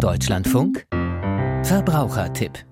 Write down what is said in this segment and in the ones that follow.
Deutschlandfunk Verbrauchertipp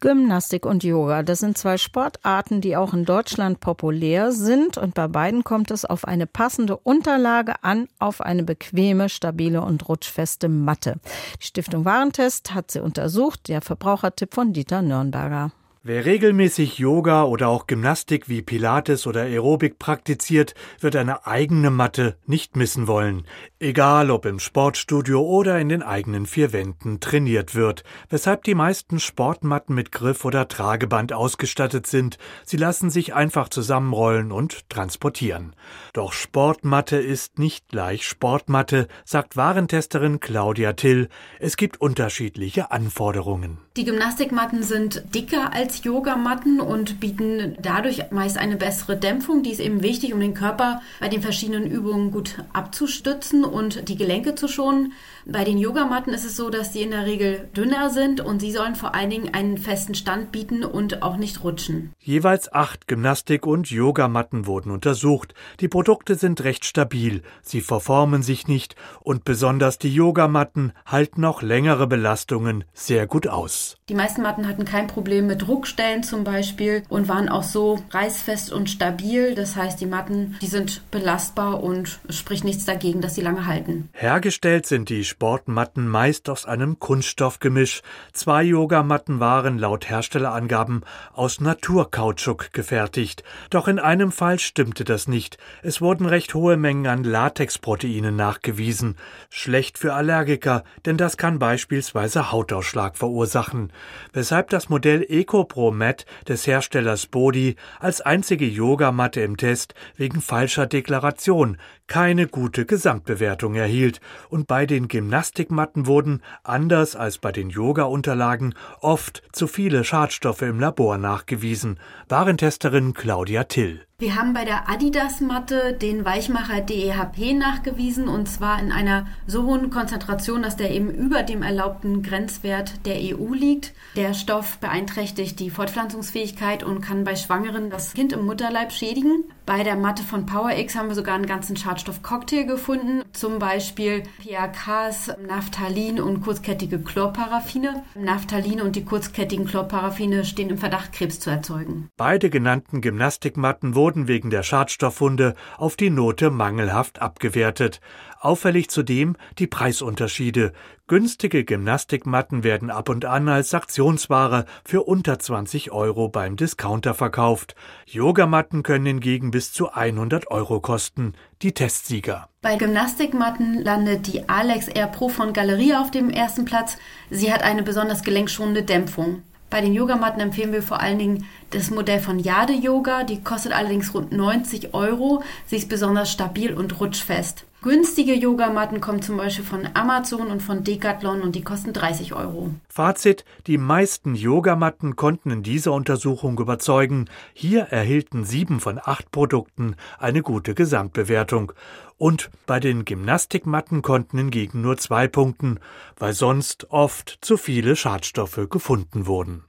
Gymnastik und Yoga, das sind zwei Sportarten, die auch in Deutschland populär sind und bei beiden kommt es auf eine passende Unterlage an, auf eine bequeme, stabile und rutschfeste Matte. Die Stiftung Warentest hat sie untersucht, der Verbrauchertipp von Dieter Nürnberger. Wer regelmäßig Yoga oder auch Gymnastik wie Pilates oder Aerobik praktiziert, wird eine eigene Matte nicht missen wollen. Egal ob im Sportstudio oder in den eigenen vier Wänden trainiert wird. Weshalb die meisten Sportmatten mit Griff oder Trageband ausgestattet sind. Sie lassen sich einfach zusammenrollen und transportieren. Doch Sportmatte ist nicht gleich Sportmatte, sagt Warentesterin Claudia Till. Es gibt unterschiedliche Anforderungen. Die Gymnastikmatten sind dicker als als Yogamatten und bieten dadurch meist eine bessere Dämpfung. Die ist eben wichtig, um den Körper bei den verschiedenen Übungen gut abzustützen und die Gelenke zu schonen. Bei den Yogamatten ist es so, dass die in der Regel dünner sind und sie sollen vor allen Dingen einen festen Stand bieten und auch nicht rutschen. Jeweils acht Gymnastik- und Yogamatten wurden untersucht. Die Produkte sind recht stabil, sie verformen sich nicht und besonders die Yogamatten halten auch längere Belastungen sehr gut aus. Die meisten Matten hatten kein Problem mit Druckstellen zum Beispiel und waren auch so reißfest und stabil. Das heißt, die Matten, die sind belastbar und spricht nichts dagegen, dass sie lange halten. Hergestellt sind die Sportmatten meist aus einem Kunststoffgemisch. Zwei Yogamatten waren laut Herstellerangaben aus Naturkautschuk gefertigt. Doch in einem Fall stimmte das nicht. Es wurden recht hohe Mengen an Latexproteinen nachgewiesen. Schlecht für Allergiker, denn das kann beispielsweise Hautausschlag verursachen. Weshalb das Modell EcoPro Mat des Herstellers Bodi als einzige Yogamatte im Test wegen falscher Deklaration keine gute Gesamtbewertung erhielt und bei den Gymnastikmatten wurden, anders als bei den Yoga-Unterlagen, oft zu viele Schadstoffe im Labor nachgewiesen. Warentesterin Claudia Till. Wir haben bei der Adidas-Matte den Weichmacher DEHP nachgewiesen und zwar in einer so hohen Konzentration, dass der eben über dem erlaubten Grenzwert der EU liegt. Der Stoff beeinträchtigt die Fortpflanzungsfähigkeit und kann bei Schwangeren das Kind im Mutterleib schädigen. Bei der Matte von PowerX haben wir sogar einen ganzen Schadstoffcocktail gefunden, zum Beispiel PAKs, Naphthalin und kurzkettige Chlorparaffine. Naphthalin und die kurzkettigen Chlorparaffine stehen im Verdacht, Krebs zu erzeugen. Beide genannten Gymnastikmatten wurden wegen der Schadstoffwunde auf die Note mangelhaft abgewertet. Auffällig zudem die Preisunterschiede. Günstige Gymnastikmatten werden ab und an als Aktionsware für unter 20 Euro beim Discounter verkauft. Yogamatten können hingegen bis zu 100 Euro kosten. Die Testsieger. Bei Gymnastikmatten landet die Alex Air Pro von Galerie auf dem ersten Platz. Sie hat eine besonders gelenkschonende Dämpfung. Bei den Yogamatten empfehlen wir vor allen Dingen das Modell von Jade Yoga. Die kostet allerdings rund 90 Euro. Sie ist besonders stabil und rutschfest. Günstige Yogamatten kommen zum Beispiel von Amazon und von Decathlon und die kosten 30 Euro. Fazit: Die meisten Yogamatten konnten in dieser Untersuchung überzeugen. Hier erhielten sieben von acht Produkten eine gute Gesamtbewertung. Und bei den Gymnastikmatten konnten hingegen nur zwei punkten, weil sonst oft zu viele Schadstoffe gefunden wurden.